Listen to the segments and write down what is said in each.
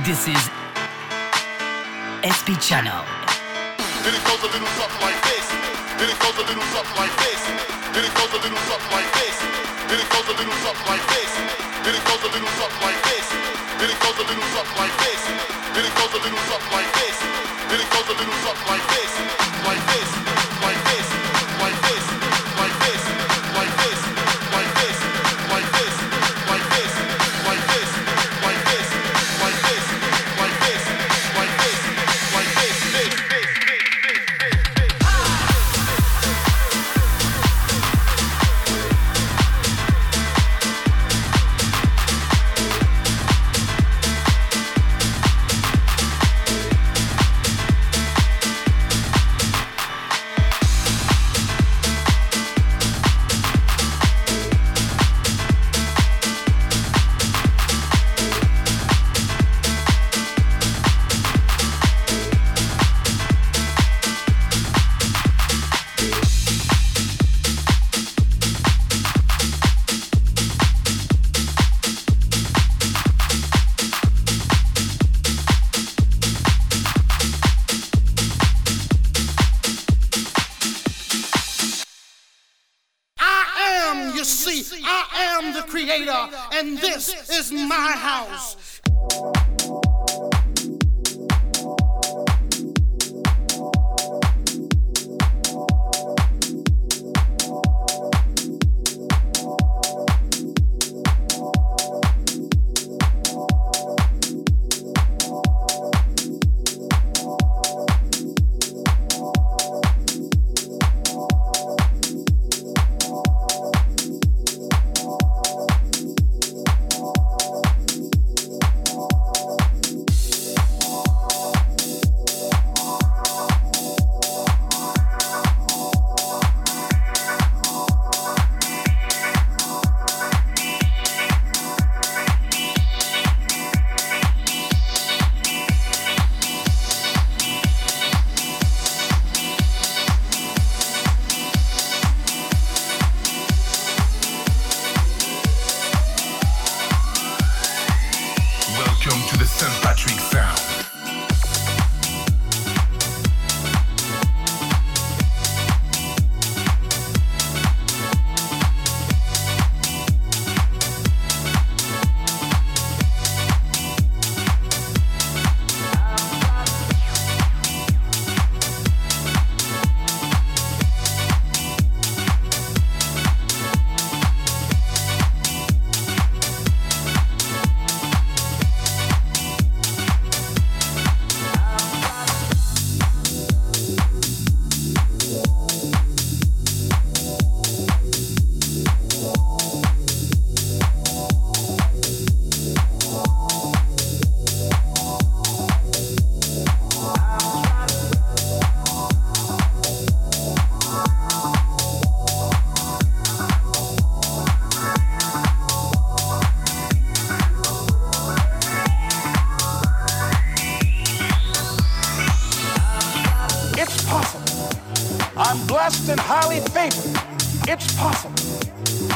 This is SP Channel. Then it goes a little something like this. Then it goes a little something like this. Then it goes a little something like this. Then it goes a little something like this. Then it goes a little something like this. Then it goes a little something like this. Then it goes a little something like this. Then it goes a little something like this. Like this.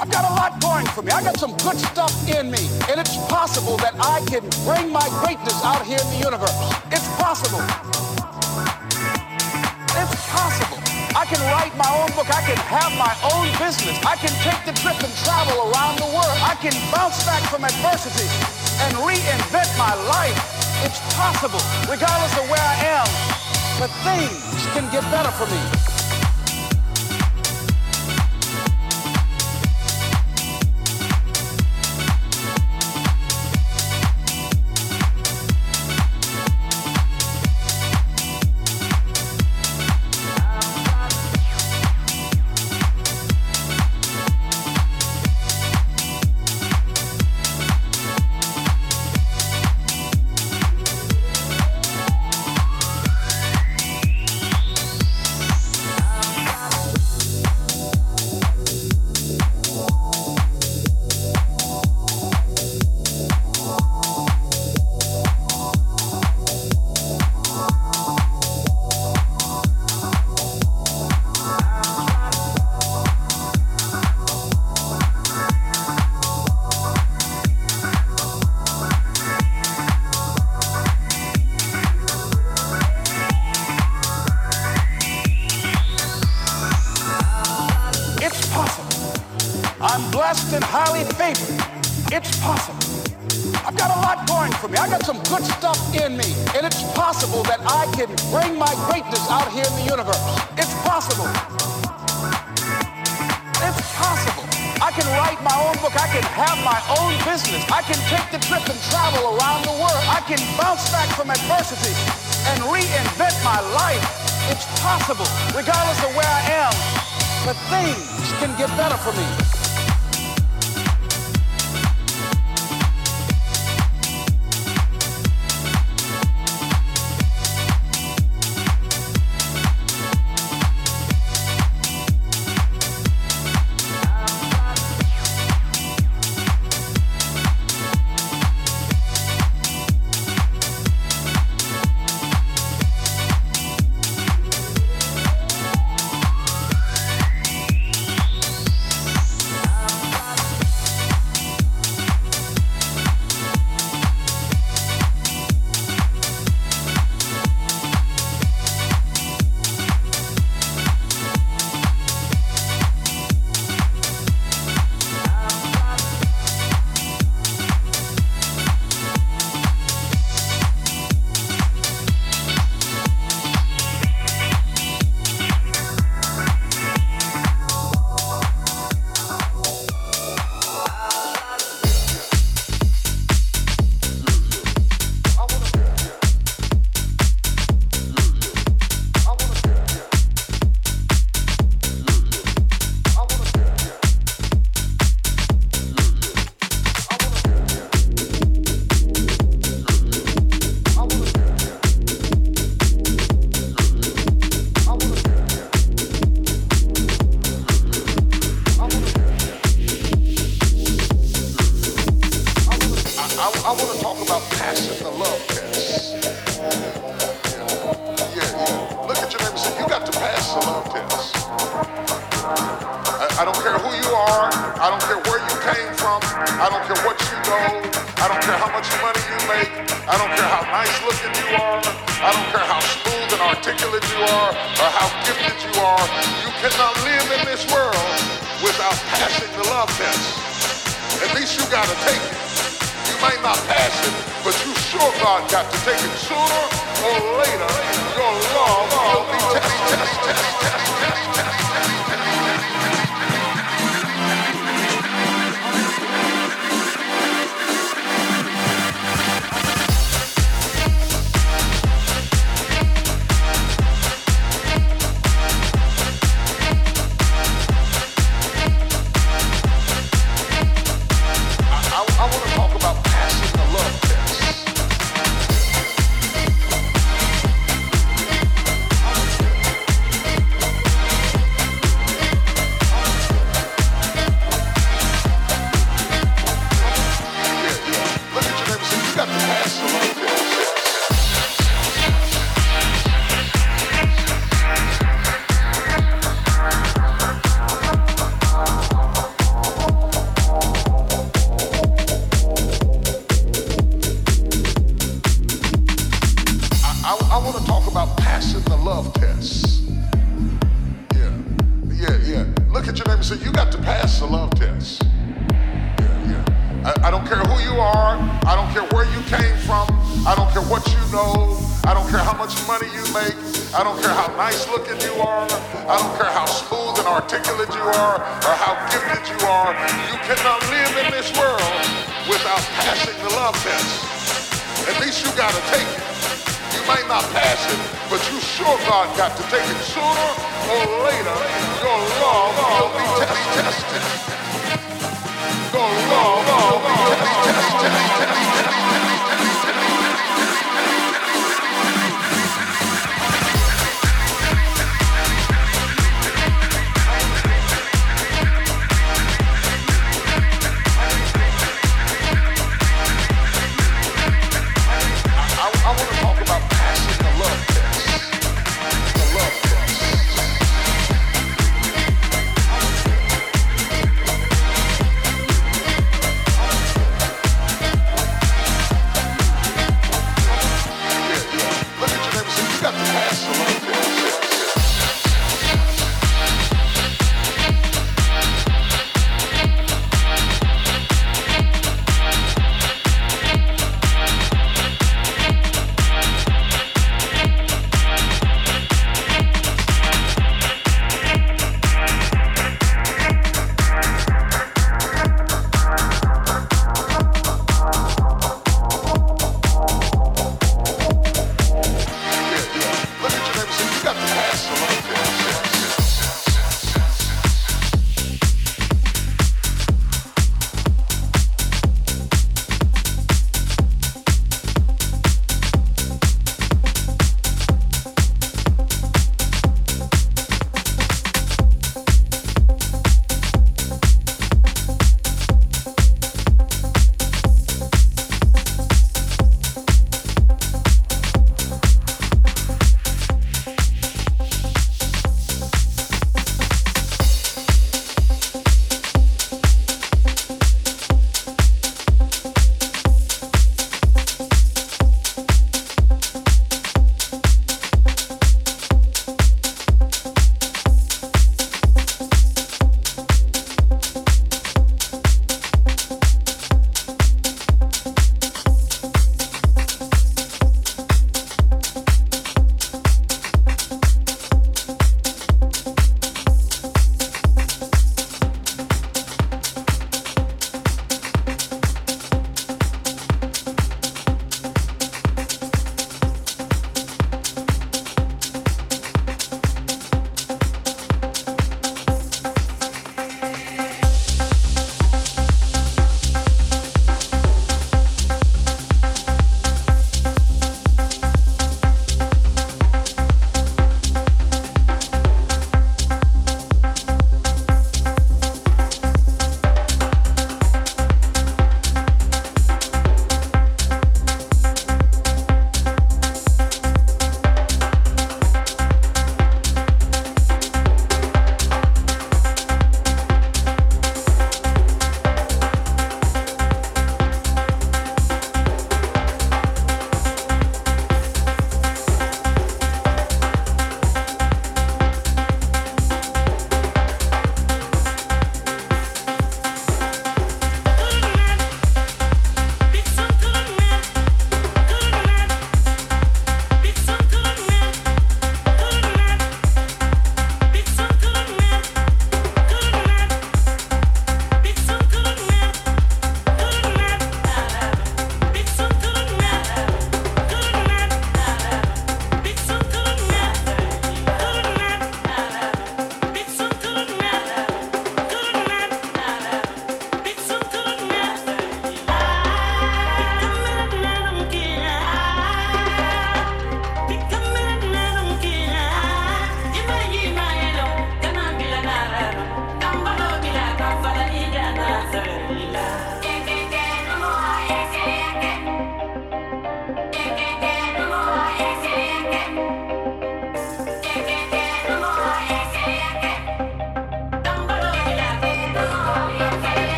I've got a lot going for me. I got some good stuff in me. And it's possible that I can bring my greatness out here in the universe. It's possible. It's possible. I can write my own book. I can have my own business. I can take the trip and travel around the world. I can bounce back from adversity and reinvent my life. It's possible, regardless of where I am. But things can get better for me. back from adversity and reinvent my life. It's possible, regardless of where I am, but things can get better for me. I don't care how much money you make. I don't care how nice looking you are. I don't care how smooth and articulate you are or how gifted you are. You cannot live in this world without passing the love test. At least you got to take it. You might not pass it, but you sure God got to take it. Sooner or later, your love will be tested. this world without passing the love test. At least you got to take it. You might not pass it, but you sure God got to take it. Sooner or later, your love will be tested. Your love will be tested.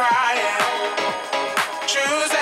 crying. Choose